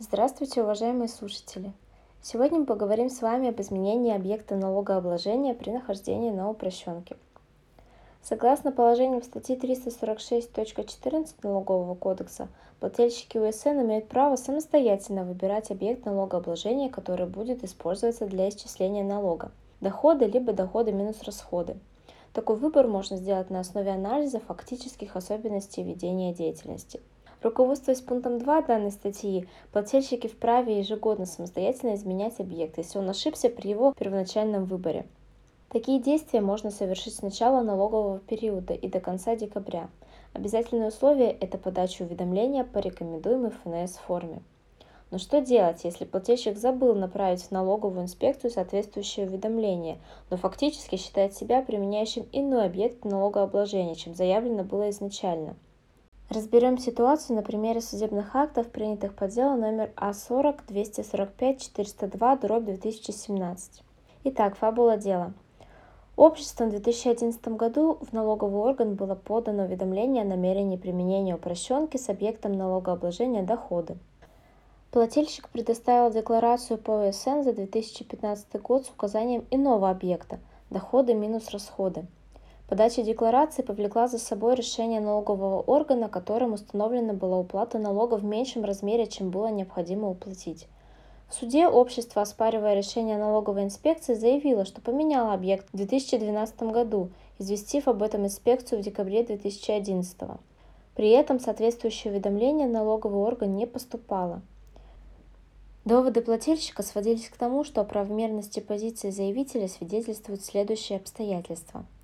Здравствуйте, уважаемые слушатели! Сегодня мы поговорим с вами об изменении объекта налогообложения при нахождении на упрощенке. Согласно положениям статьи 346.14 Налогового кодекса, плательщики УСН имеют право самостоятельно выбирать объект налогообложения, который будет использоваться для исчисления налога – доходы либо доходы минус расходы. Такой выбор можно сделать на основе анализа фактических особенностей ведения деятельности. Руководствуясь пунктом 2 данной статьи, плательщики вправе ежегодно самостоятельно изменять объект, если он ошибся при его первоначальном выборе. Такие действия можно совершить с начала налогового периода и до конца декабря. Обязательное условие – это подача уведомления по рекомендуемой ФНС форме. Но что делать, если плательщик забыл направить в налоговую инспекцию соответствующее уведомление, но фактически считает себя применяющим иной объект налогообложения, чем заявлено было изначально? Разберем ситуацию на примере судебных актов, принятых по делу номер А40-245-402-2017. Итак, фабула дела. Обществом в 2011 году в налоговый орган было подано уведомление о намерении применения упрощенки с объектом налогообложения доходы. Плательщик предоставил декларацию по ОСН за 2015 год с указанием иного объекта – доходы минус расходы. Подача декларации повлекла за собой решение налогового органа, которым установлена была уплата налога в меньшем размере, чем было необходимо уплатить. В суде общество, оспаривая решение налоговой инспекции, заявило, что поменяло объект в 2012 году, известив об этом инспекцию в декабре 2011. При этом соответствующее уведомление налоговый орган не поступало. Доводы плательщика сводились к тому, что о правомерности позиции заявителя свидетельствуют следующие обстоятельства –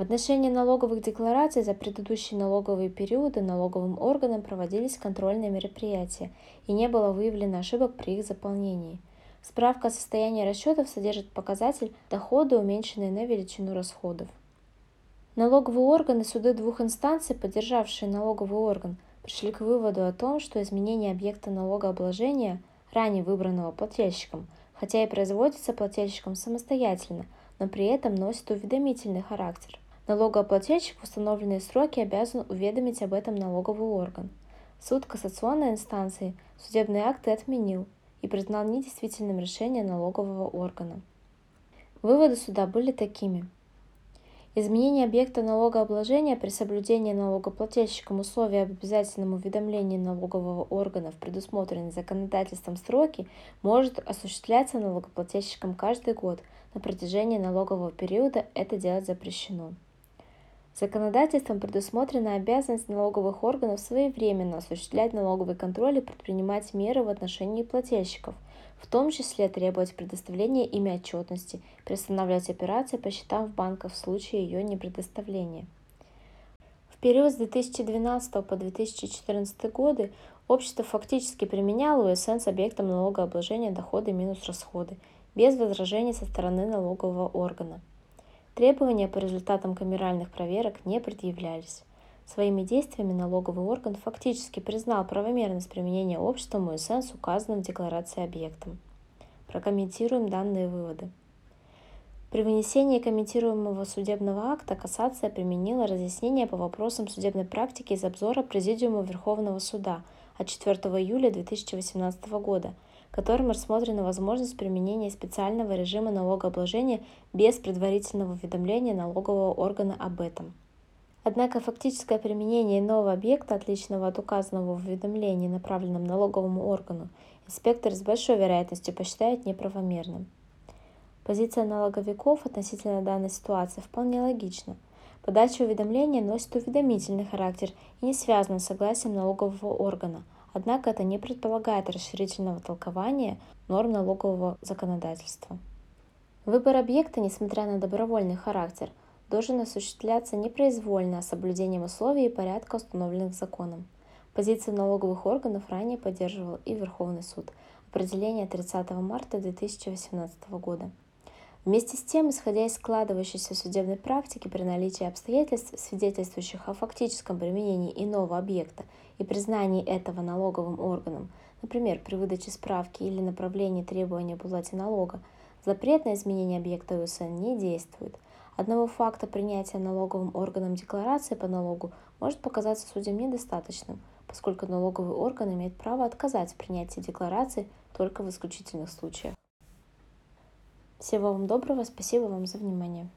в отношении налоговых деклараций за предыдущие налоговые периоды налоговым органам проводились контрольные мероприятия и не было выявлено ошибок при их заполнении. Справка о состоянии расчетов содержит показатель дохода, уменьшенный на величину расходов. Налоговые органы суды двух инстанций, поддержавшие налоговый орган, пришли к выводу о том, что изменение объекта налогообложения, ранее выбранного плательщиком, хотя и производится плательщиком самостоятельно, но при этом носит уведомительный характер – Налогоплательщик в установленные сроки обязан уведомить об этом налоговый орган. Суд кассационной инстанции судебные акты отменил и признал недействительным решение налогового органа. Выводы суда были такими. Изменение объекта налогообложения при соблюдении налогоплательщиком условий об обязательном уведомлении налогового органа в предусмотренные законодательством сроки может осуществляться налогоплательщиком каждый год. На протяжении налогового периода это делать запрещено. Законодательством предусмотрена обязанность налоговых органов своевременно осуществлять налоговый контроль и предпринимать меры в отношении плательщиков, в том числе требовать предоставления ими отчетности, приостанавливать операции по счетам в банках в случае ее непредоставления. В период с 2012 по 2014 годы общество фактически применяло УСН с объектом налогообложения доходы минус расходы, без возражений со стороны налогового органа. Требования по результатам камеральных проверок не предъявлялись. Своими действиями налоговый орган фактически признал правомерность применения обществом УСН с указанным в декларации объектом. Прокомментируем данные выводы. При вынесении комментируемого судебного акта кассация применила разъяснение по вопросам судебной практики из обзора Президиума Верховного Суда от 4 июля 2018 года – которым рассмотрена возможность применения специального режима налогообложения без предварительного уведомления налогового органа об этом. Однако фактическое применение нового объекта, отличного от указанного в уведомлении, направленном налоговому органу, инспектор с большой вероятностью посчитает неправомерным. Позиция налоговиков относительно данной ситуации вполне логична. Подача уведомления носит уведомительный характер и не связана с согласием налогового органа – Однако это не предполагает расширительного толкования норм налогового законодательства. Выбор объекта, несмотря на добровольный характер, должен осуществляться непроизвольно, а соблюдением условий и порядка, установленных законом. Позицию налоговых органов ранее поддерживал и Верховный суд. Определение 30 марта 2018 года. Вместе с тем, исходя из складывающейся судебной практики при наличии обстоятельств, свидетельствующих о фактическом применении иного объекта и признании этого налоговым органом, например, при выдаче справки или направлении требования об уплате налога, запрет на изменение объекта УСН не действует. Одного факта принятия налоговым органом декларации по налогу может показаться судьям недостаточным, поскольку налоговый орган имеет право отказать в принятии декларации только в исключительных случаях. Всего вам доброго, спасибо вам за внимание.